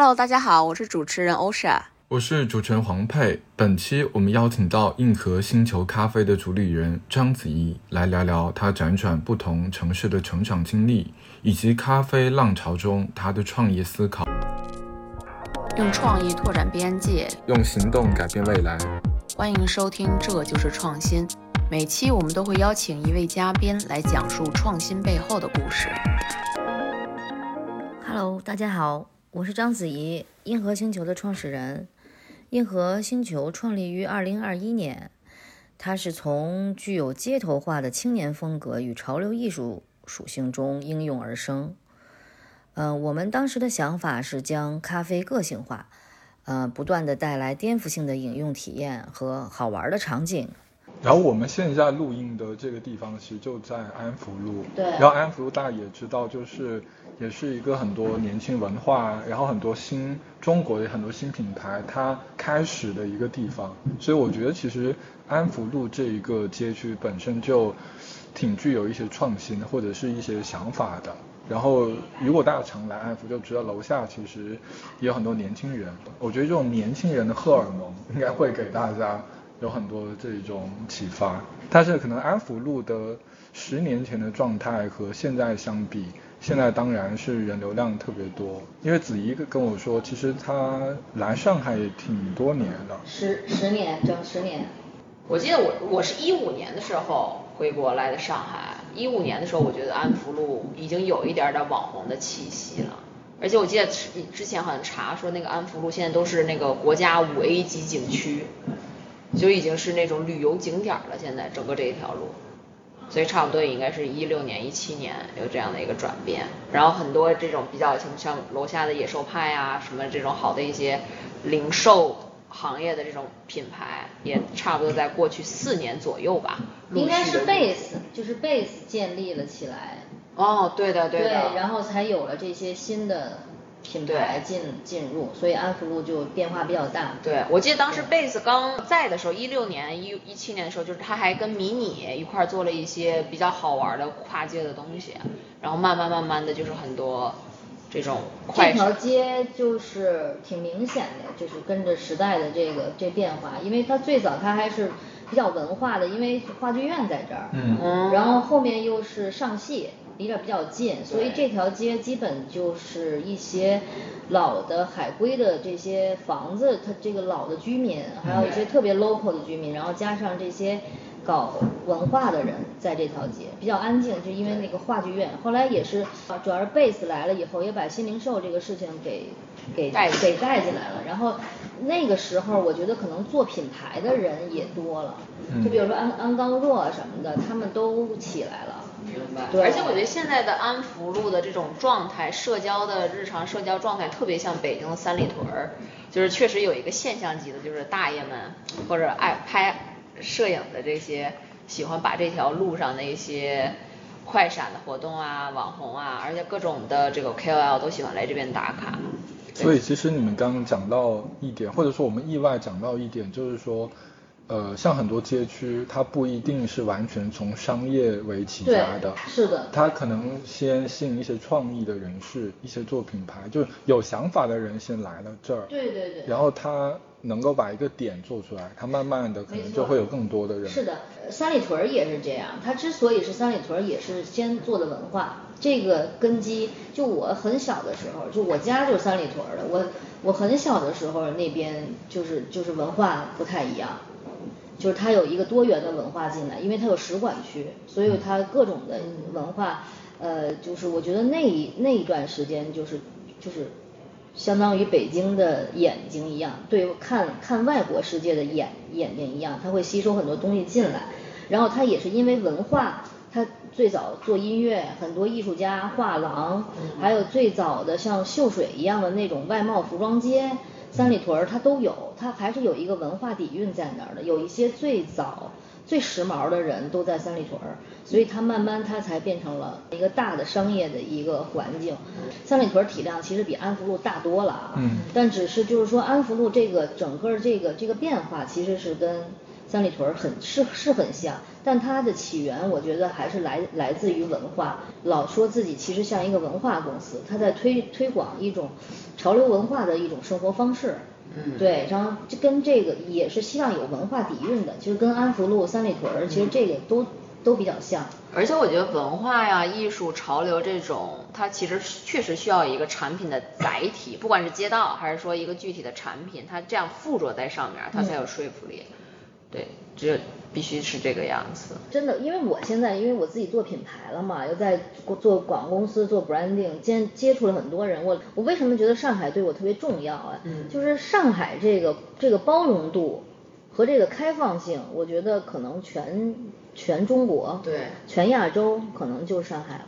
Hello，大家好，我是主持人欧莎，我是主持人黄佩。本期我们邀请到硬核星球咖啡的主理人章子怡来聊聊她辗转不同城市的成长经历，以及咖啡浪潮中她的创业思考。用创意拓展边界，用行动改变未来。欢迎收听《这就是创新》。每期我们都会邀请一位嘉宾来讲述创新背后的故事。Hello，大家好，我是章子怡，硬核星球的创始人。硬核星球创立于2021年，它是从具有街头化的青年风格与潮流艺术属性中应运而生。嗯，我们当时的想法是将咖啡个性化，呃，不断的带来颠覆性的饮用体验和好玩的场景。然后我们现在录音的这个地方其实就在安福路。对。然后安福路大家也知道，就是也是一个很多年轻文化，然后很多新中国的很多新品牌它开始的一个地方。所以我觉得其实安福路这一个街区本身就挺具有一些创新或者是一些想法的。然后如果大家常来安福，就知道楼下其实也有很多年轻人。我觉得这种年轻人的荷尔蒙应该会给大家。有很多这种启发，但是可能安福路的十年前的状态和现在相比，现在当然是人流量特别多。因为子怡跟我说，其实他来上海也挺多年了，十十年整十年。我记得我我是一五年的时候回国来的上海，一五年的时候我觉得安福路已经有一点点网红的气息了，而且我记得之前好像查说那个安福路现在都是那个国家五 A 级景区。就已经是那种旅游景点了，现在整个这一条路，所以差不多也应该是一六年、一七年有这样的一个转变。然后很多这种比较像像楼下的野兽派啊，什么这种好的一些零售行业的这种品牌，也差不多在过去四年左右吧。应该是 base，就是 base 建立了起来。哦，对的，对的。对，然后才有了这些新的。品牌进进入，所以安福路就变化比较大。对，我记得当时 Base 刚在的时候，一六年、一一七年的时候，就是他还跟迷你一块做了一些比较好玩的跨界的东西，然后慢慢慢慢的就是很多这种。这条街就是挺明显的，就是跟着时代的这个这变化，因为它最早它还是比较文化的，因为话剧院在这儿，嗯，然后后面又是上戏。离这比较近，所以这条街基本就是一些老的海归的这些房子，它这个老的居民，还有一些特别 local 的居民，然后加上这些搞文化的人在这条街比较安静，就因为那个话剧院。后来也是，主要是 base 来了以后，也把新零售这个事情给给给带进来了。然后那个时候，我觉得可能做品牌的人也多了，就比如说安安刚若什么的，他们都起来了。明白，而且我觉得现在的安福路的这种状态，社交的日常社交状态特别像北京的三里屯儿，就是确实有一个现象级的，就是大爷们或者爱拍摄影的这些，喜欢把这条路上的一些快闪的活动啊、网红啊，而且各种的这个 KOL 都喜欢来这边打卡。所以其实你们刚刚讲到一点，或者说我们意外讲到一点，就是说。呃，像很多街区，它不一定是完全从商业为起家的，是的，它可能先吸引一些创意的人士，一些做品牌，就有想法的人先来了这儿，对对对，然后他能够把一个点做出来，他慢慢的可能就会有更多的人。是的，三里屯也是这样，它之所以是三里屯，也是先做的文化，这个根基，就我很小的时候，就我家就是三里屯的，我我很小的时候那边就是就是文化不太一样。就是它有一个多元的文化进来，因为它有使馆区，所以它各种的文化，呃，就是我觉得那一那一段时间就是就是相当于北京的眼睛一样，对看看外国世界的眼眼睛一样，它会吸收很多东西进来。然后它也是因为文化，它最早做音乐，很多艺术家、画廊，还有最早的像秀水一样的那种外贸服装街。三里屯它都有，它还是有一个文化底蕴在那儿的。有一些最早、最时髦的人都在三里屯儿，所以它慢慢它才变成了一个大的商业的一个环境。三里屯体量其实比安福路大多了啊，但只是就是说安福路这个整个这个这个变化其实是跟三里屯很是是很像，但它的起源我觉得还是来来自于文化，老说自己其实像一个文化公司，它在推推广一种潮流文化的一种生活方式。嗯对，然后这跟这个也是希望有文化底蕴的，其实跟安福路、三里屯儿其实这个都都比较像。而且我觉得文化呀、艺术、潮流这种，它其实确实需要一个产品的载体，不管是街道还是说一个具体的产品，它这样附着在上面，它才有说服力。对，只有必须是这个样子。真的，因为我现在因为我自己做品牌了嘛，又在做广告公司做 branding，接接触了很多人。我我为什么觉得上海对我特别重要啊？嗯就是上海这个这个包容度和这个开放性，我觉得可能全全中国，对全亚洲可能就上海了。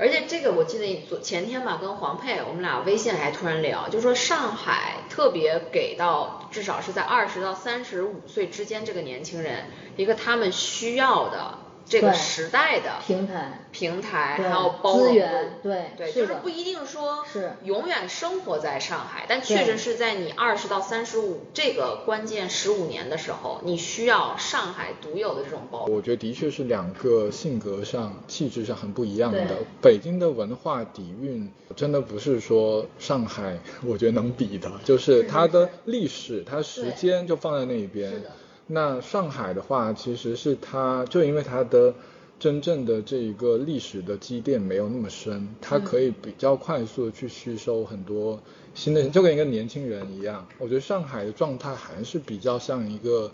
而且这个我记得昨前天吧，跟黄佩我们俩微信还突然聊，就说上海特别给到至少是在二十到三十五岁之间这个年轻人一个他们需要的这个时代的平台平台，还有包容度资源对对，就是不一定说是永远生活在上海，但确实是在你二十到三十五这个关键十五年的时候，你需要上海独有的这种包容。我觉得的确是两个性格上、气质上很不一样的。北京的文化底蕴真的不是说上海 我觉得能比的，就是它的历史、它时间就放在那一边是的。那上海的话，其实是它就因为它的真正的这一个历史的积淀没有那么深，它可以比较快速的去吸收很多新的，就跟一个年轻人一样。我觉得上海的状态还是比较像一个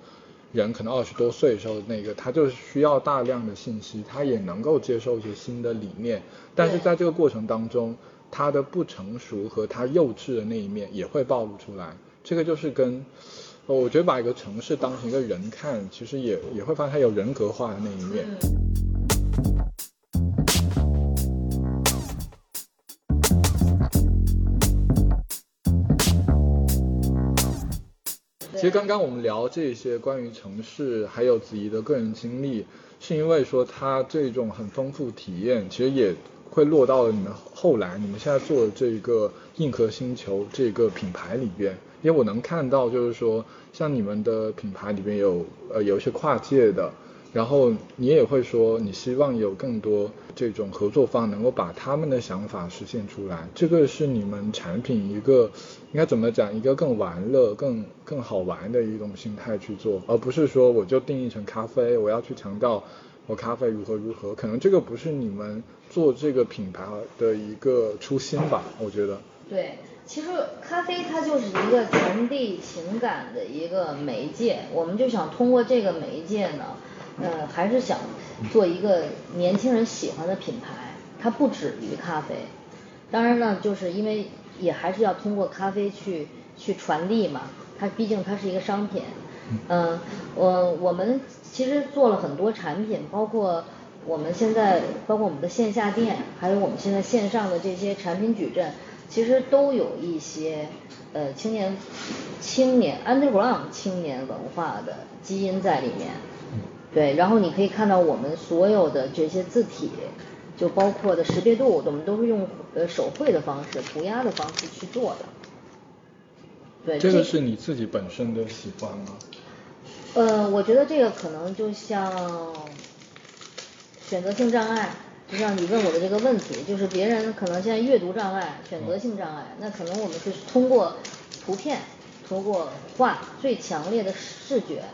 人，可能二十多岁的时候的那个，他就是需要大量的信息，他也能够接受一些新的理念，但是在这个过程当中，他的不成熟和他幼稚的那一面也会暴露出来。这个就是跟，呃我觉得把一个城市当成一个人看，其实也也会发现它有人格化的那一面。其实刚刚我们聊这些关于城市，还有子怡的个人经历，是因为说他这种很丰富体验，其实也会落到了你们后来你们现在做的这个硬核星球这个品牌里边。因为我能看到，就是说像你们的品牌里面有呃有一些跨界的，然后你也会说你希望有更多这种合作方能够把他们的想法实现出来，这个是你们产品一个应该怎么讲，一个更玩乐、更更好玩的一种心态去做，而不是说我就定义成咖啡，我要去强调我咖啡如何如何，可能这个不是你们做这个品牌的一个初心吧，我觉得。对，其实咖啡它就是一个传递情感的一个媒介，我们就想通过这个媒介呢，呃，还是想做一个年轻人喜欢的品牌，它不止于咖啡。当然呢，就是因为也还是要通过咖啡去去传递嘛，它毕竟它是一个商品。嗯，我我们其实做了很多产品，包括我们现在包括我们的线下店，还有我们现在线上的这些产品矩阵，其实都有一些呃青年青年 underground 青年文化的基因在里面。对，然后你可以看到我们所有的这些字体，就包括的识别度，我们都是用呃手绘的方式、涂鸦的方式去做的。对，这个是你自己本身的喜欢吗？呃，我觉得这个可能就像选择性障碍，就像你问我的这个问题，就是别人可能现在阅读障碍、选择性障碍，那可能我们是通过图片、通过画最强烈的视觉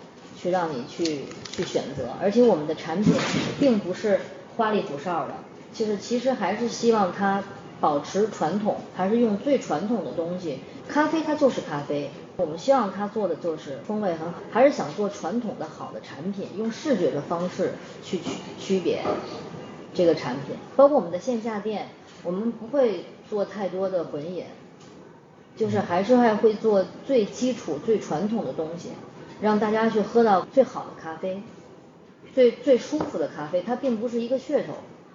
去让你去去选择，而且我们的产品并不是花里胡哨的，就是其实还是希望它保持传统，还是用最传统的东西。咖啡它就是咖啡，我们希望它做的就是风味很好，还是想做传统的好的产品，用视觉的方式去区区别这个产品。包括我们的线下店，我们不会做太多的混饮，就是还是还会做最基础、最传统的东西，让大家去喝到最好的咖啡，最最舒服的咖啡。它并不是一个噱头，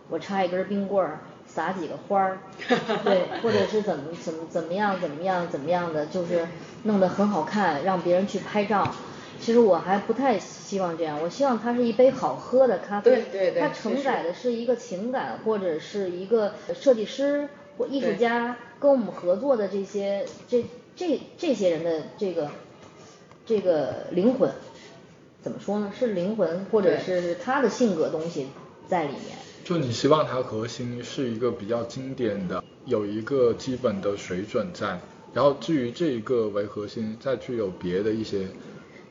我插一根冰棍儿，撒几个花儿，对，或者是怎么怎么怎么样怎么样怎么样的，就是弄得很好看，让别人去拍照。其实我还不太希望这样，我希望它是一杯好喝的咖啡，对对对它承载的是一个情感，或者是一个设计师或艺术家跟我们合作的这些这这这些人的这个这个灵魂怎么说呢？是灵魂，或者是他的性格东西在里面。就你希望它核心是一个比较经典的，有一个基本的水准在，然后至于这一个为核心，再去有别的一些，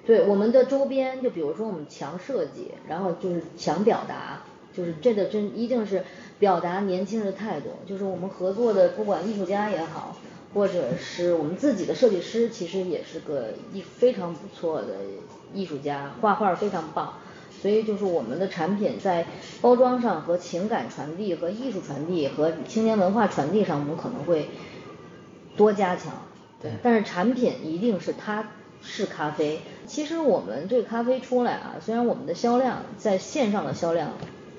对我们的周边，就比如说我们强设计，然后就是强表达，就是这个真一定是表达年轻人的态度。就是我们合作的，不管艺术家也好，或者是我们自己的设计师，其实也是个艺非常不错的艺术家，画画非常棒。所以就是我们的产品在包装上和情感传递、和艺术传递、和青年文化传递上，我们可能会多加强。对但是产品一定是它是咖啡。其实我们这个咖啡出来啊，虽然我们的销量在线上的销量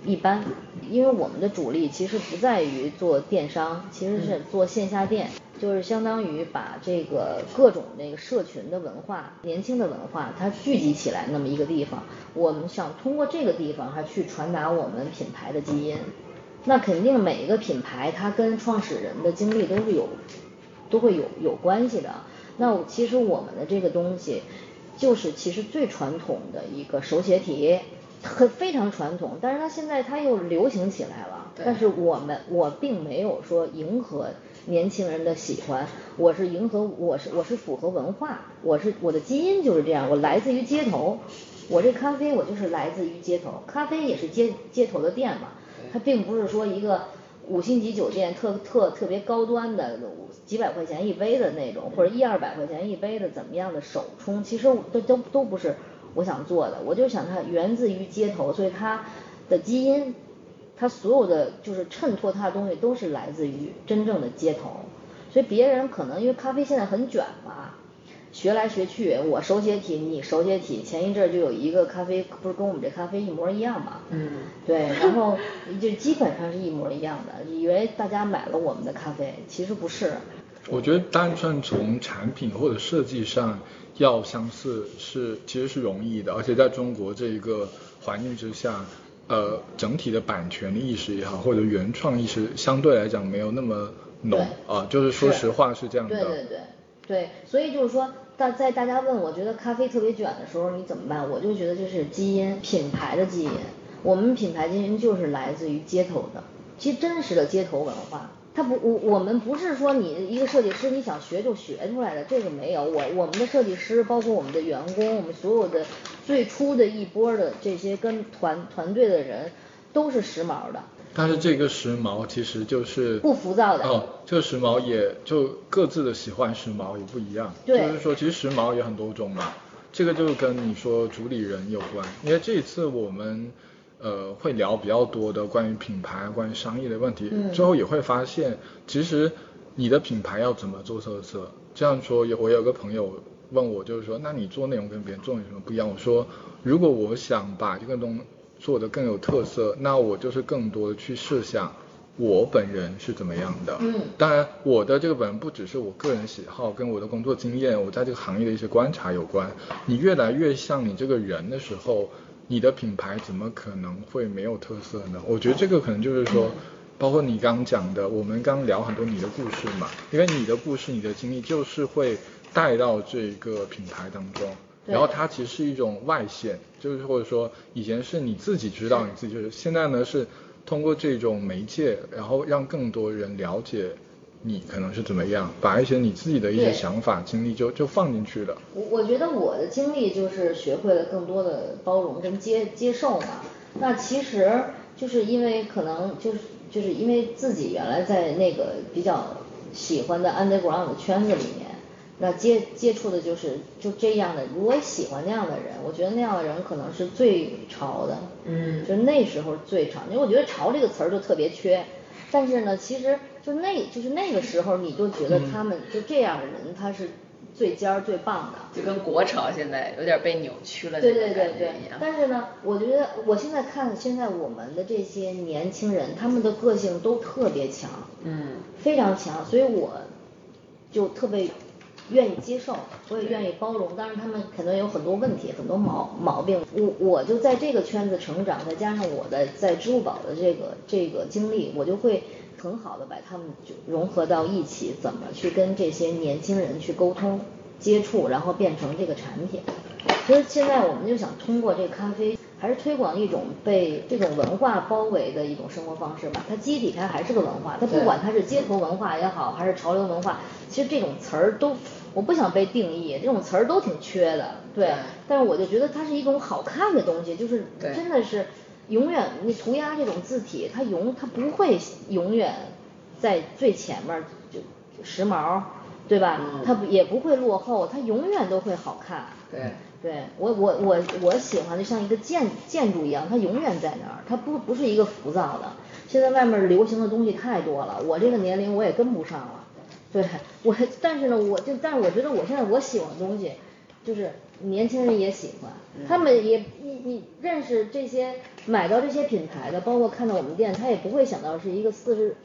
一般，因为我们的主力其实不在于做电商，其实是做线下店，就是相当于把这个各种那个社群的文化、年轻的文化，它聚集起来那么一个地方。我们想通过这个地方，还去传达我们品牌的基因。那肯定每一个品牌，它跟创始人的经历都是有都会有有关系的。那其实我们的这个东西，就是其实最传统的一个手写体，很非常传统，但是它现在它又流行起来了。但是我们我并没有说迎合年轻人的喜欢，我是迎合我是我是符合文化，我是我的基因就是这样，我来自于街头，我这咖啡我就是来自于街头，咖啡也是街街头的店嘛，它并不是说一个五星级酒店特特特别高端的几百块钱一杯的那种，或者一二百块钱一杯的怎么样的手冲，其实都都都不是我想做的，我就想它源自于街头，所以它的基因，它所有的就是衬托它的东西都是来自于真正的街头，所以别人可能因为咖啡现在很卷嘛。学来学去，我手写体，你手写体。前一阵儿就有一个咖啡，不是跟我们这咖啡一模一样嘛？嗯，对，然后就基本上是一模一样的，以为大家买了我们的咖啡，其实不是。我觉得单纯从产品或者设计上要相似是其实是容易的，而且在中国这一个环境之下，呃，整体的版权的意识也好，或者原创意识相对来讲没有那么浓对啊，就是说实话是这样的。对对对对，所以就是说，大在大家问我觉得咖啡特别卷的时候，你怎么办？我就觉得这是基因，品牌的基因。我们品牌基因就是来自于街头的，其实真实的街头文化。它不，我我们不是说你一个设计师你想学就学出来的，这个没有。我我们的设计师，包括我们的员工，我们所有的最初的一波的这些跟团团队的人，都是时髦的，但是这个时髦其实就是不浮躁的。哦，这个时髦也就各自的喜欢时髦也不一样。对就是说其实时髦也很多种嘛，这个就跟你说主理人有关。因为这一次我们呃会聊比较多的关于品牌、关于商业的问题，嗯最后也会发现，其实你的品牌要怎么做特色。这样说，有我有个朋友问我，就是说，那你做内容跟别人做有什么不一样？我说，如果我想把这个东做的更有特色，那我就是更多的去设想我本人是怎么样的。嗯当然，我的这个本人不只是我个人喜好，跟我的工作经验，我在这个行业的一些观察有关。你越来越像你这个人的时候，你的品牌怎么可能会没有特色呢？我觉得这个可能就是说。包括你刚刚讲的，我们刚聊很多你的故事嘛，因为你的故事、你的经历就是会带到这个品牌当中，对然后它其实是一种外显，就是或者说以前是你自己知道你自己就是，现在呢是通过这种媒介，然后让更多人了解你可能是怎么样，把一些你自己的一些想法、经历就就放进去了。我我觉得我的经历就是学会了更多的包容跟接接受嘛。那其实就是因为可能就是就是因为自己原来在那个比较喜欢的 underground 的圈子里面，那接接触的就是就这样的，如果喜欢那样的人，我觉得那样的人可能是最潮的，嗯就那时候最潮，因为我觉得潮这个词儿就特别缺。但是呢，其实就那就是那个时候，你就觉得他们就这样的人，他是最尖儿最棒的。就跟国潮现在有点被扭曲了对对对对但是呢，我觉得我现在看现在我们的这些年轻人，他们的个性都特别强，嗯，非常强，所以我就特别愿意接受，我也愿意包容。当然，他们可能有很多问题，很多毛毛病。我我就在这个圈子成长，再加上我的在支付宝的这个这个经历，我就会很好的把他们就融合到一起，怎么去跟这些年轻人去沟通、接触，然后变成这个产品。其实现在我们就想通过这个咖啡，还是推广一种被这种文化包围的一种生活方式吧。它基底它还是个文化，它不管它是街头文化也好，还是潮流文化，其实这种词儿都我不想被定义，这种词儿都挺缺的，对。但是我就觉得它是一种好看的东西，就是真的是永远你涂鸦这种字体，它永它不会永远在最前面就时髦。对吧？它也不会落后，它永远都会好看。对，对我我我我喜欢的像一个建建筑一样，它永远在那儿，它不不是一个浮躁的。现在外面流行的东西太多了，我这个年龄我也跟不上了。对我，但是呢，我就但是我觉得我现在我喜欢的东西，就是年轻人也喜欢，他们也你你认识这些买到这些品牌的，包括看到我们店，他也不会想到是一个四十。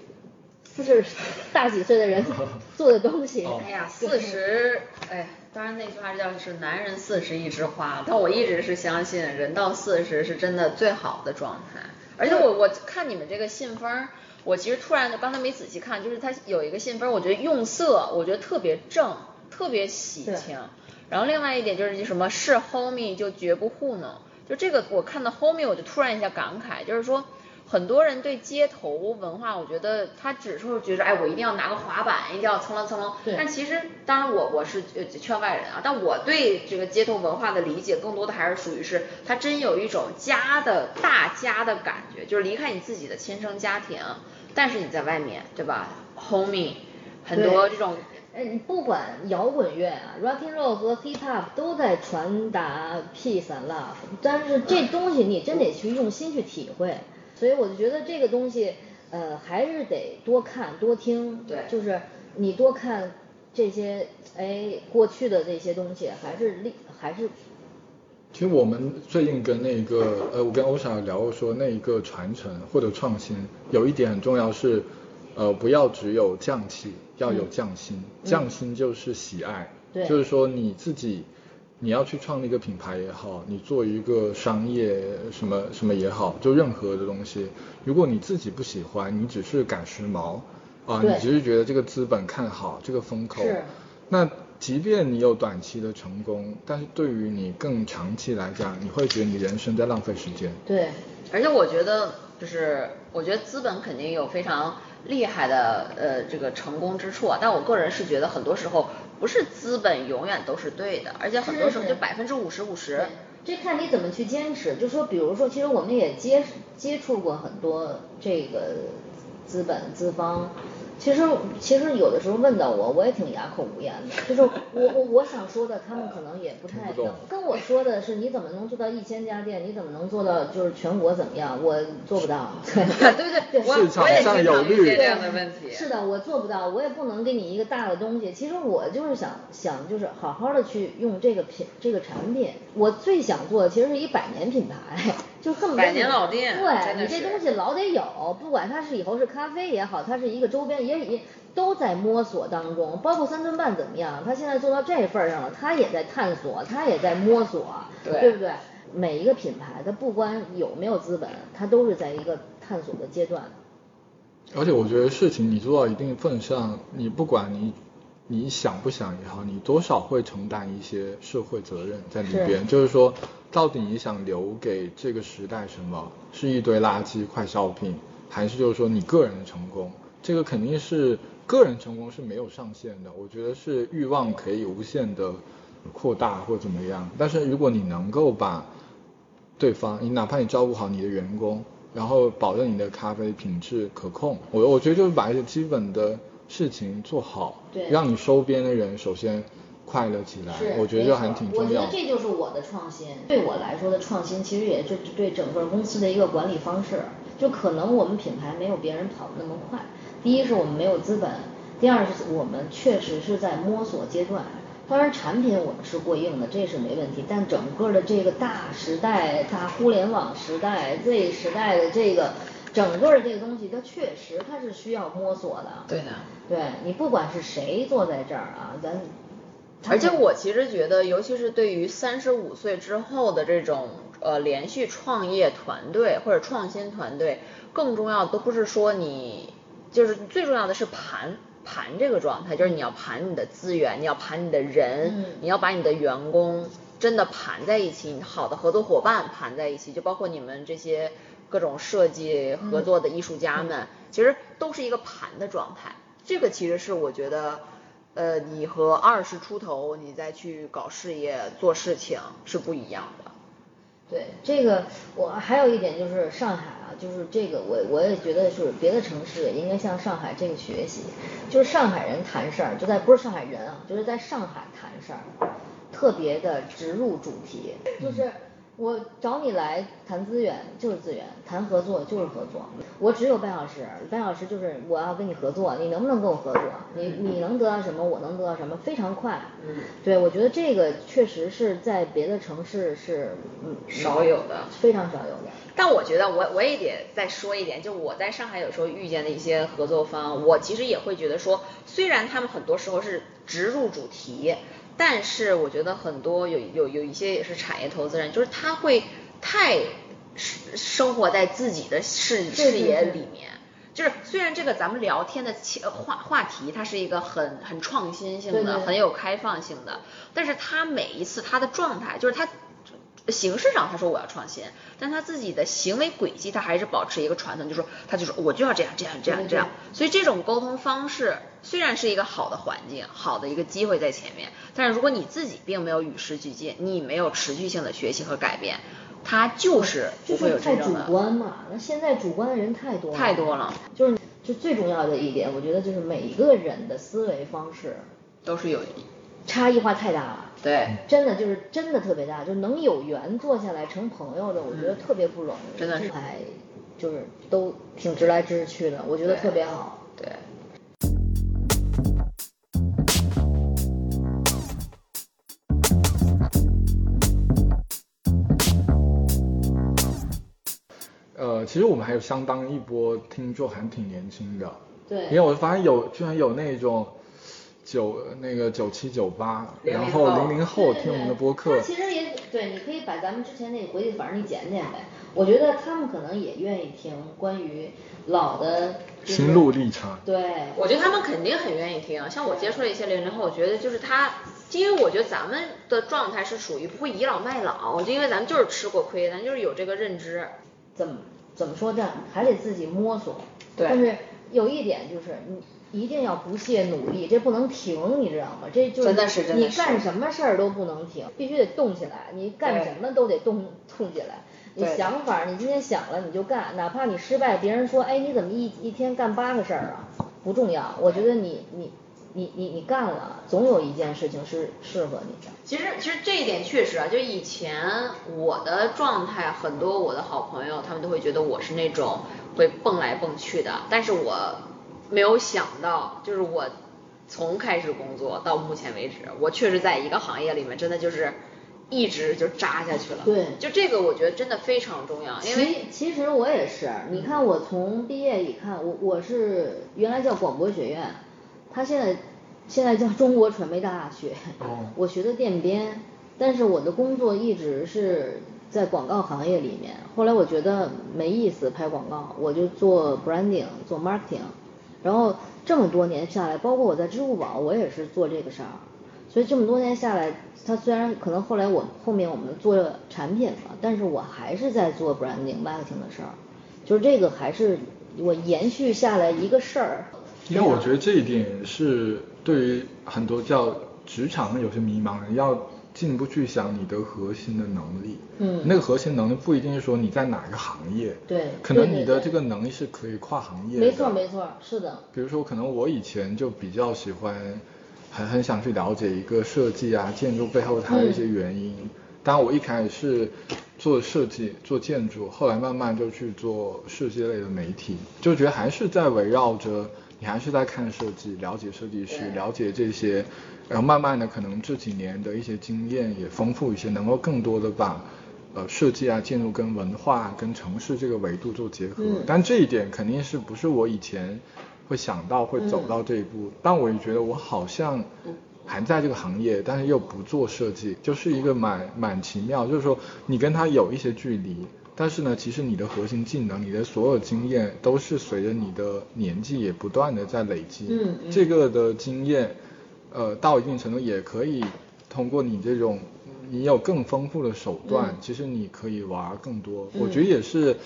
四十 大几岁的人 做的东西。哎呀，四十，哎，当然那句话叫是男人四十一枝花，但我一直是相信人到四十是真的最好的状态。而且我我看你们这个信封，我其实突然刚才没仔细看，就是它有一个信封，我觉得用色我觉得特别正，特别喜庆。然后另外一点就是什么是 homie 就绝不糊弄，就这个我看到 homie 我就突然一下感慨，就是说。很多人对街头文化，我觉得他只是觉得，哎，我一定要拿个滑板，一定要蹭啷蹭啷。但其实，当然我我是呃圈外人啊，但我对这个街头文化的理解，更多的还是属于是，他真有一种家的大家的感觉，就是离开你自己的亲生家庭，但是你在外面，对吧？Homie，很多这种，不管摇滚乐啊，Rock and Roll 和 Hip Hop 都在传达 Peace and Love，但是这东西你真得去用心去体会。所以我就觉得这个东西，呃，还是得多看多听，对，就是你多看这些，哎，过去的这些东西，还是历还是。其实我们最近跟那个，呃，我跟欧莎聊过，说那一个传承或者创新，有一点很重要是，呃，不要只有匠气，要有匠心，匠心就是喜爱，对，就是说你自己。你要去创立一个品牌也好，你做一个商业什么什么也好，就任何的东西，如果你自己不喜欢，你只是赶时髦，啊，你只是觉得这个资本看好这个风口，那即便你有短期的成功，但是对于你更长期来讲，你会觉得你人生在浪费时间。对，而且我觉得就是，我觉得资本肯定有非常厉害的呃这个成功之处啊，但我个人是觉得很多时候。不是资本永远都是对的，而且很多时候就百分之五十五十。这看你怎么去坚持。就说比如说，其实我们也接接触过很多这个资本资方。其实其实有的时候问到我，我也挺哑口无言的。就是我我我想说的，他们可能也不太懂。跟我说的是，你怎么能做到一千家店？你怎么能做到就是全国怎么样？我做不到。对 对对，市场上有绿这样的问题。是的，我做不到，我也不能给你一个大的东西。其实我就是想想就是好好的去用这个品这个产品。我最想做的其实是一百年品牌。就恨不得百年老店，对你这东西老得有，不管它是以后是咖啡也好，它是一个周边也也都在摸索当中。包括三顿半怎么样，他现在做到这份上了，他也在探索，他也在摸索，对不对？每一个品牌，它不管有没有资本，它都是在一个探索的阶段。而且我觉得事情你做到一定份上，你不管你你想不想也好，你多少会承担一些社会责任在里边，就是说。到底你想留给这个时代什么？是一堆垃圾快消品，还是就是说你个人的成功？这个肯定是个人成功是没有上限的。我觉得是欲望可以无限的扩大或怎么样。但是如果你能够把对方，你哪怕你照顾好你的员工，然后保证你的咖啡品质可控，我我觉得就是把一些基本的事情做好，对让你收编的人首先。快乐起来，我觉得还挺重要。我觉得这就是我的创新。对我来说的创新，其实也是对整个公司的一个管理方式。就可能我们品牌没有别人跑的那么快。第一是我们没有资本，第二是我们确实是在摸索阶段。当然产品我们是过硬的，这是没问题。但整个的这个大时代、大互联网时代、Z 时代的这个整个的这个东西，它确实它是需要摸索的。对的。对你不管是谁坐在这儿啊，咱。而且我其实觉得，尤其是对于三十五岁之后的这种呃连续创业团队或者创新团队，更重要的都不是说你，就是最重要的是盘盘这个状态，就是你要盘你的资源，你要盘你的人，你要把你的员工真的盘在一起，你好的合作伙伴盘在一起，就包括你们这些各种设计合作的艺术家们，其实都是一个盘的状态。这个其实是我觉得，呃，你和二十出头你再去搞事业做事情是不一样的。对这个，我还有一点就是上海啊，就是这个我我也觉得是别的城市也应该向上海这个学习，就是上海人谈事儿，就在不是上海人啊，就是在上海谈事儿，特别的直入主题，就是。我找你来谈资源就是资源，谈合作就是合作。我只有半小时，半小时就是我要跟你合作，你能不能跟我合作？你你能得到什么？我能得到什么？非常快。嗯，对，我觉得这个确实是在别的城市是嗯少有的，非常少有的。但我觉得我我也得再说一点，就我在上海有时候遇见的一些合作方，我其实也会觉得说，虽然他们很多时候是直入主题。但是我觉得很多有有有一些也是产业投资人，就是他会太生生活在自己的视视野里面，就是虽然这个咱们聊天的话话题，它是一个很很创新性的，很有开放性的，但是他每一次他的状态，就是他。形式上他说我要创新，但他自己的行为轨迹他还是保持一个传统，就说他就说我就要这样这样这样这样。所以这种沟通方式虽然是一个好的环境，好的一个机会在前面，但是如果你自己并没有与时俱进，你没有持续性的学习和改变，他就是不会有这种的。太主观嘛，那现在主观的人太多了。太多了。就是就最重要的一点，我觉得就是每一个人的思维方式都是有差异化太大了。对，真的就是真的特别大，就能有缘坐下来成朋友的，我觉得特别不容易。真的是，还就是都挺直来直去的，我觉得特别好。对。呃，其实我们还有相当一波听众还挺年轻的。对。因为我发现有居然有那种。九那个九七九八，然后零零后听我们的播客，其实也对，你可以把咱们之前那个回去，反正你剪剪呗。我觉得他们可能也愿意听关于老的心路历程。对，我觉得他们肯定很愿意听。像我接触了一些零零后，我觉得就是他，因为我觉得咱们的状态是属于不会倚老卖老，就因为咱们就是吃过亏，咱就是有这个认知。怎么怎么说这还得自己摸索。对。但是有一点就是你。一定要不懈努力，这不能停，你知道吗？这就是你干什么事儿都不能停，必须得动起来。你干什么都得动动起来。你想法，你今天想了你就干，哪怕你失败，别人说，哎，你怎么一一天干八个事儿啊？不重要，我觉得你你你你你干了，总有一件事情是适合你的。其实其实这一点确实啊，就以前我的状态，很多我的好朋友他们都会觉得我是那种会蹦来蹦去的，但是我。没有想到，就是我从开始工作到目前为止，我确实在一个行业里面，真的就是一直就扎下去了。对，就这个我觉得真的非常重要。因为其实我也是，你看我从毕业一看，我我是原来叫广播学院，他现在现在叫中国传媒大学。哦。我学的电编，但是我的工作一直是在广告行业里面。后来我觉得没意思拍广告，我就做 branding，做 marketing。然后这么多年下来，包括我在支付宝，我也是做这个事儿。所以这么多年下来，它虽然可能后来我后面我们做产品了，但是我还是在做 branding marketing 的事儿。就是这个还是我延续下来一个事儿。因为我觉得这一点是对于很多叫职场有些迷茫人要。进一步去想你的核心的能力，嗯，那个核心能力不一定是说你在哪个行业，对，可能你的这个能力是可以跨行业的，没错没错，是的。比如说，可能我以前就比较喜欢，很很想去了解一个设计啊建筑背后它的一些原因。当然，我一开始是做设计做建筑，后来慢慢就去做设计类的媒体，就觉得还是在围绕着你还是在看设计，了解设计师，了解这些。然后慢慢的，可能这几年的一些经验也丰富一些，能够更多的把，呃，设计啊、建筑跟文化、跟城市这个维度做结合。但这一点肯定是不是我以前会想到会走到这一步？但我也觉得我好像还在这个行业，但是又不做设计，就是一个蛮蛮奇妙。就是说你跟他有一些距离，但是呢，其实你的核心技能、你的所有经验都是随着你的年纪也不断的在累积。嗯，这个的经验。呃，到一定程度也可以通过你这种你有更丰富的手段，其实你可以玩更多。我觉得也是，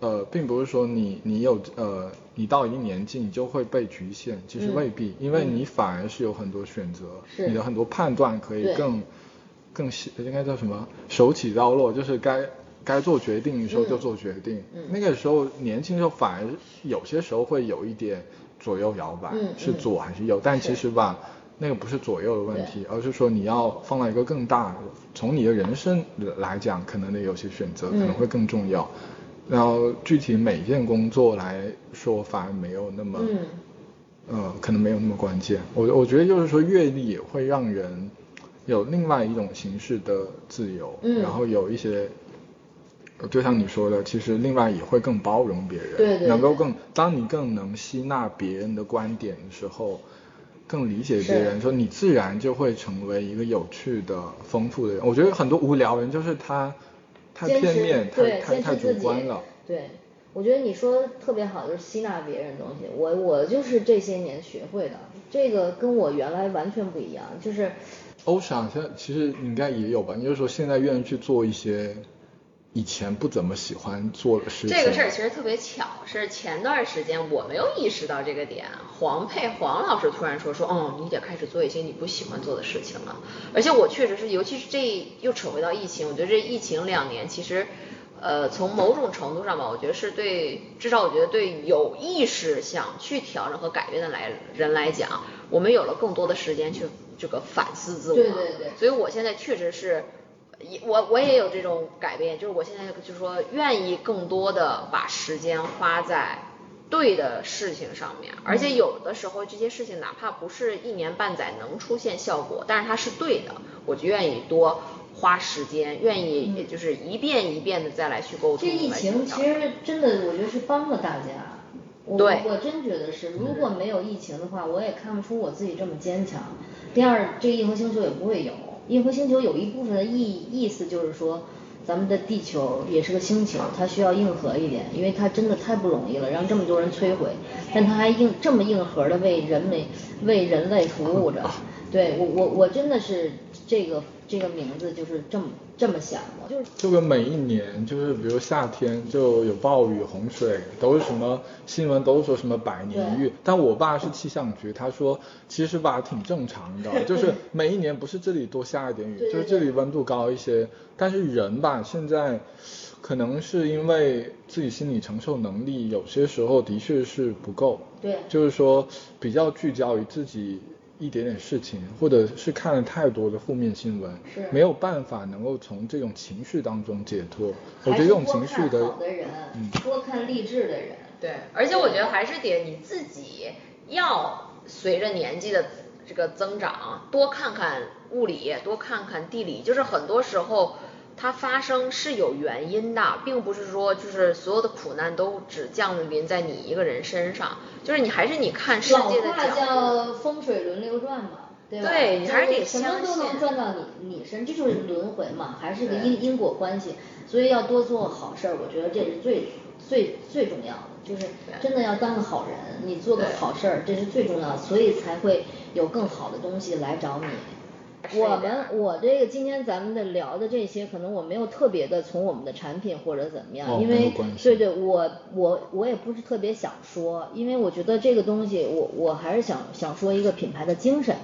呃，并不是说你你有呃，你到一定年纪你就会被局限，其实未必，因为你反而是有很多选择，你的很多判断可以更更应该叫什么？手起刀落，就是该该做决定的时候就做决定。那个时候年轻的时候反而有些时候会有一点左右摇摆，是左还是右，但其实吧。那个不是左右的问题，而是说你要放到一个更大，从你的人生来讲，可能的有些选择可能会更重要。然后具体每件工作来说，反而没有那么，呃，可能没有那么关键。我我觉得就是说阅历也会让人有另外一种形式的自由，嗯然后有一些，就像你说的，其实另外也会更包容别人，对能够更当你更能吸纳别人的观点的时候。更理解别人，说你自然就会成为一个有趣的、丰富的人。我觉得很多无聊人就是他太片面、太太太主观了。对，我觉得你说特别好，就是吸纳别人的东西。我我就是这些年学会的，这个跟我原来完全不一样。就是欧尚，现在其实应该也有吧？你就说现在愿意去做一些。以前不怎么喜欢做的事情。这个事儿其实特别巧，是前段时间我没有意识到这个点，黄佩黄老师突然说说，哦，你得开始做一些你不喜欢做的事情了。而且我确实是，尤其是这又扯回到疫情，我觉得这疫情两年其实，呃，从某种程度上吧，我觉得是对，至少我觉得对有意识想去调整和改变的来人来讲，我们有了更多的时间去这个反思自我。对对对。所以我现在确实是。我我也有这种改变，就是我现在就是说愿意更多的把时间花在对的事情上面，而且有的时候这些事情哪怕不是一年半载能出现效果，但是它是对的，我就愿意多花时间，愿意就是一遍一遍的再来去沟通。这疫情其实真的我觉得是帮了大家，对我真觉得是，如果没有疫情的话，我也看不出我自己这么坚强。第二，这个硬核星球也不会有。银河星球有一部分的意意思就是说，咱们的地球也是个星球，它需要硬核一点，因为它真的太不容易了，让这么多人摧毁，但它还硬这么硬核的为人类为人类服务着。对我我我真的是这个这个名字就是这么这么想的，就是就跟每一年就是比如夏天就有暴雨洪水，都是什么新闻都说什么百年一遇，但我爸是气象局，他说其实吧挺正常的，就是每一年不是这里多下一点雨，就是这里温度高一些，但是人吧现在可能是因为自己心理承受能力有些时候的确是不够，对，就是说比较聚焦于自己。一点点事情，或者是看了太多的负面新闻，没有办法能够从这种情绪当中解脱。我觉得这种情绪的，嗯，多看励志的人。对，而且我觉得还是得你自己要随着年纪的这个增长，多看看物理，多看看地理，就是很多时候。它发生是有原因的，并不是说就是所有的苦难都只降临在你一个人身上，就是你还是你看世界的老话叫风水轮流转嘛，对吧？对你还是得。什么都能转到你你身，这就是轮回嘛，还是个因因果关系。所以要多做好事儿，我觉得这是最最最重要的，就是真的要当个好人，你做个好事儿，这是最重要的，所以才会有更好的东西来找你。我们我这个今天咱们的聊的这些，可能我没有特别的从我们的产品或者怎么样，因为对对，我我我也不是特别想说，因为我觉得这个东西，我我还是想想说一个品牌的精神，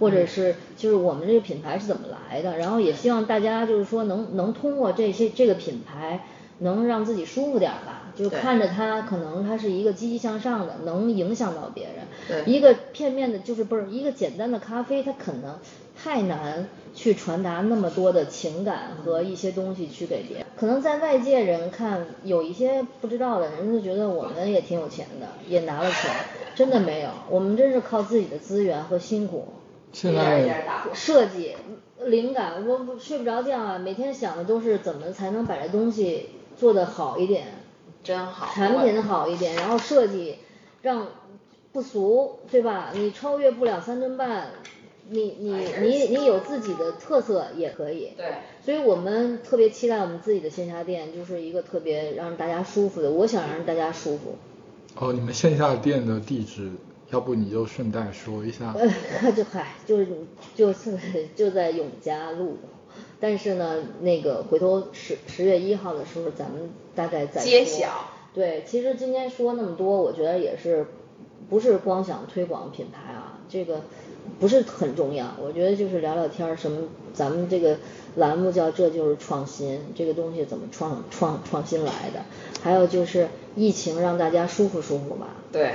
或者是就是我们这个品牌是怎么来的，然后也希望大家就是说能能通过这些这个品牌。能让自己舒服点吧，就看着它，可能它是一个积极向上的，能影响到别人。一个片面的，就是不是一个简单的咖啡，它可能太难去传达那么多的情感和一些东西去给别人。可能在外界人看，有一些不知道的人就觉得我们也挺有钱的，也拿了钱，真的没有，我们真是靠自己的资源和辛苦。现在设计灵感，我睡不着觉啊，每天想的都是怎么才能把这东西。做得好一点，真好，产品好一点，然后设计让不俗，对吧？你超越不了三顿半，你你你你有自己的特色也可以。对。所以我们特别期待我们自己的线下店，就是一个特别让大家舒服的。我想让大家舒服。哦，你们线下店的地址，要不你就顺带说一下。呃，就嗨，就是就是就在永嘉路。但是呢，那个回头十十月一号的时候，咱们大概再说揭晓。对，其实今天说那么多，我觉得也是不是光想推广品牌啊，这个不是很重要。我觉得就是聊聊天儿，什么咱们这个栏目叫这就是创新，这个东西怎么创创创新来的？还有就是疫情让大家舒服舒服吧。对。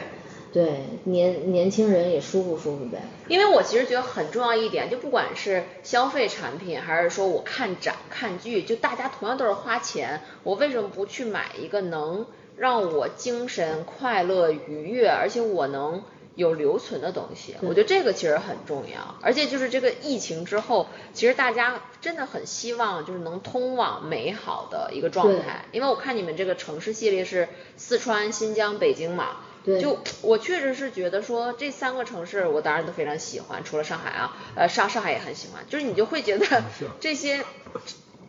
对，年年轻人也舒服舒服呗。因为我其实觉得很重要一点，就不管是消费产品，还是说我看展看剧，就大家同样都是花钱，我为什么不去买一个能让我精神快乐愉悦，而且我能有留存的东西？我觉得这个其实很重要。而且就是这个疫情之后，其实大家真的很希望就是能通往美好的一个状态。因为我看你们这个城市系列是四川、新疆、北京嘛。就我确实是觉得说这三个城市我当然都非常喜欢，除了上海啊，呃上上海也很喜欢，就是你就会觉得这些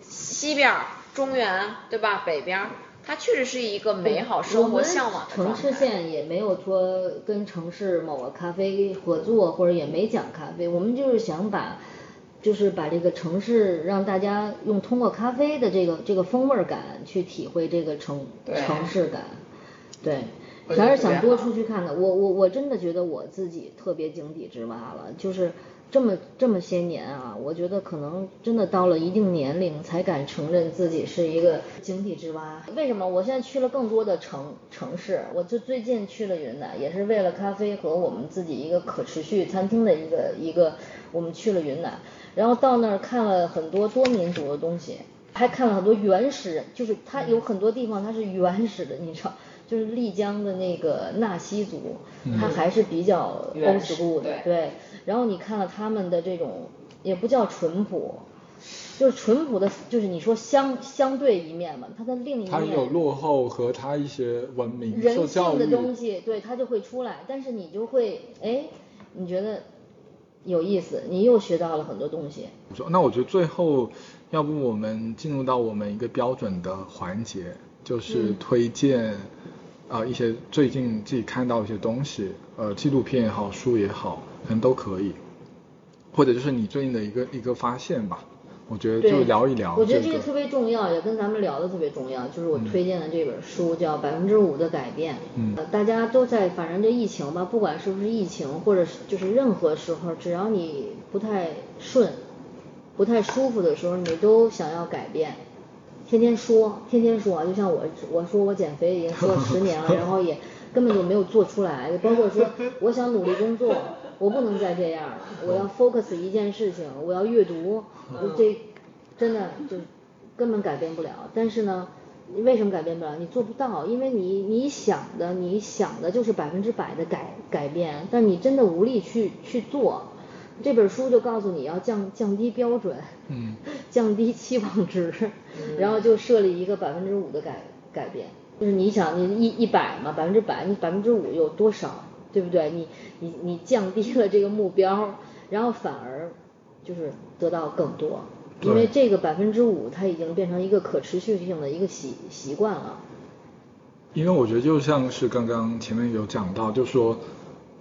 西边中原对吧，北边它确实是一个美好生活向往的城市线也没有说跟城市某个咖啡合作，或者也没讲咖啡，我们就是想把就是把这个城市让大家用通过咖啡的这个这个风味感去体会这个城城市感，对。还是想多出去看看，我我我真的觉得我自己特别井底之蛙了，就是这么这么些年啊，我觉得可能真的到了一定年龄才敢承认自己是一个井底之蛙。为什么？我现在去了更多的城城市，我就最近去了云南，也是为了咖啡和我们自己一个可持续餐厅的一个一个，我们去了云南，然后到那儿看了很多多民族的东西，还看了很多原始，就是它有很多地方它是原始的，你知道。就是丽江的那个纳西族，他还是比较 old school 的，对。然后你看了他们的这种，也不叫淳朴，就是淳朴的，就是你说相相对一面嘛，它的另一面。它有落后和它一些文明、人性的东西，对，它就会出来。但是你就会，哎，你觉得有意思，你又学到了很多东西。那我觉得最后，要不我们进入到我们一个标准的环节，就是推荐。啊，一些最近自己看到一些东西，呃，纪录片也好，书也好，可能都可以，或者就是你最近的一个一个发现吧，我觉得就聊一聊。我觉得这个特别重要，也跟咱们聊的特别重要，就是我推荐的这本书叫《百分之五的改变》。嗯。大家都在，反正这疫情吧，不管是不是疫情，或者是就是任何时候，只要你不太顺、不太舒服的时候，你都想要改变。天天说，天天说，就像我我说我减肥已经说了十年了，然后也 根本就没有做出来。包括说我想努力工作，我不能再这样了，我要 focus 一件事情，我要阅读，这真的就根本改变不了。但是呢，你为什么改变不了？你做不到，因为你你想的你想的就是百分之百的改改变，但你真的无力去去做。这本书就告诉你要降降低标准，嗯，降低期望值，然后就设立一个百分之五的改改变，就是你想你一一百嘛，百分之百，你百分之五有多少，对不对？你你你降低了这个目标，然后反而就是得到更多，因为这个百分之五它已经变成一个可持续性的一个习习惯了。因为我觉得就像是刚刚前面有讲到，就说。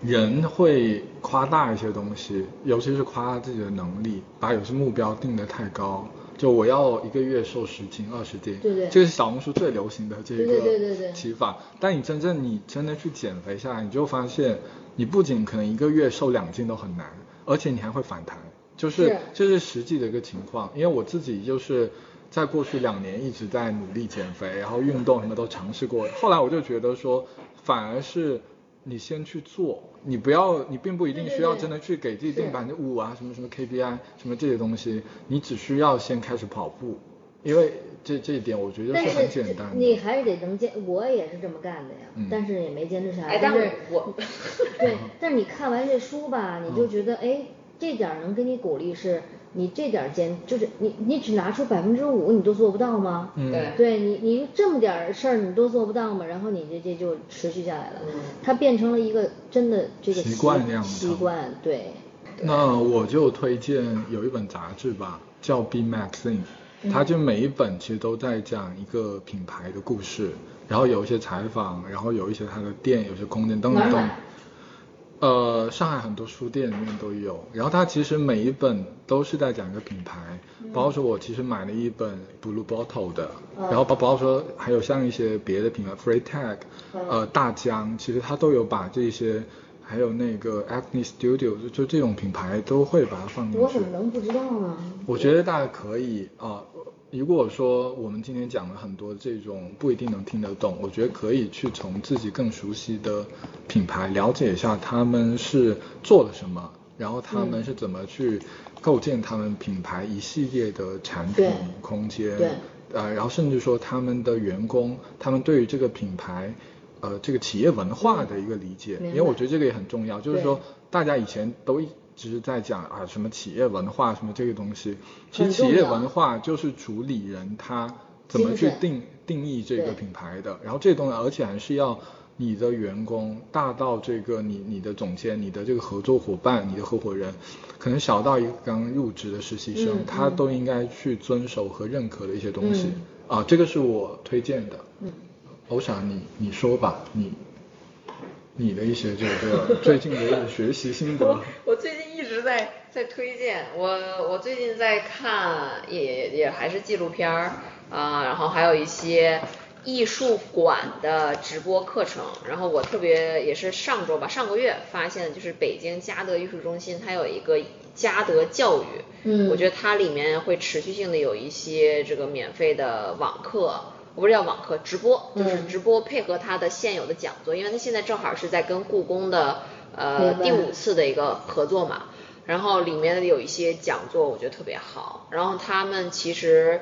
人会夸大一些东西，尤其是夸自己的能力，把有些目标定得太高。就我要一个月瘦十斤、二十斤，对对，这是小红书最流行的这个对对对对提法。但你真正你真的去减肥下来，你就发现，你不仅可能一个月瘦两斤都很难，而且你还会反弹。就是这是实际的一个情况。因为我自己就是在过去两年一直在努力减肥，然后运动什么都尝试过，后来我就觉得说，反而是。你先去做，你不要，你并不一定需要真的去给自己定百分之五啊，什么什么 KPI，什么这些东西，你只需要先开始跑步，因为这这一点我觉得是很简单。你还是得能坚，我也是这么干的呀，但是也没坚持下来。但是，我 对，但是你看完这书吧，你就觉得，哎，这点能给你鼓励是。你这点坚就是你你只拿出百分之五你都做不到吗？对，对你你这么点事儿你都做不到吗？然后你这这就持续下来了，它变成了一个真的这个习惯那样习惯对。那我就推荐有一本杂志吧，叫 B Magazine，它就每一本其实都在讲一个品牌的故事，然后有一些采访，然后有一些它的店，有些空间等等等。呃，上海很多书店里面都有，然后它其实每一本都是在讲一个品牌，包括说我其实买了一本 Blue Bottle 的，然后包包括说还有像一些别的品牌 Free Tag，呃大疆，其实它都有把这些，还有那个 Acne Studio 就就这种品牌都会把它放进去。我怎么能不知道呢？我觉得大家可以啊、如果说我们今天讲了很多这种不一定能听得懂，我觉得可以去从自己更熟悉的品牌了解一下他们是做了什么，然后他们是怎么去构建他们品牌一系列的产品空间，对呃，然后甚至说他们的员工，他们对于这个品牌。呃，这个企业文化的一个理解，因为我觉得这个也很重要。就是说，大家以前都一直在讲啊，什么企业文化，什么这个东西，其实企业文化就是主理人他怎么去定定义这个品牌的，然后这东西，而且还是要你的员工大到这个你你的总监、你的这个合作伙伴、你的合伙人，可能小到一个刚入职的实习生，嗯他嗯都应该去遵守和认可的一些东西、嗯。啊，这个是我推荐的。嗯，欧莎，你你说吧，你你的一些这个最近的一个学习心得。我最近在在推荐，我我最近在看也也还是纪录片儿啊，然后还有一些艺术馆的直播课程，然后我特别也是上周吧，上个月发现就是北京嘉德艺术中心它有一个嘉德教育，嗯。我觉得它里面会持续性的有一些这个免费的网课。我不是叫网课，直播就是嗯。直播配合它的现有的讲座，因为它现在正好是在跟故宫的呃第五次的一个合作嘛，然后里面有一些讲座我觉得特别好，然后他们其实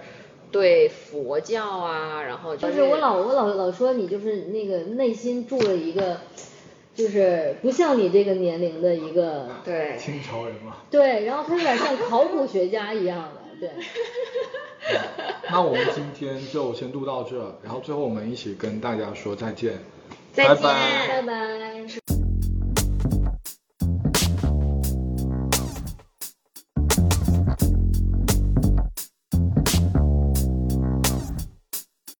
对佛教啊，然后就是我老我老老说你就是那个内心住了一个，就是不像你这个年龄的一个对 清朝人嘛。对，然后他有点像考古学家一样的，对。那我们今天就先录到这，然后最后我们一起跟大家说再见，再见拜拜。拜拜。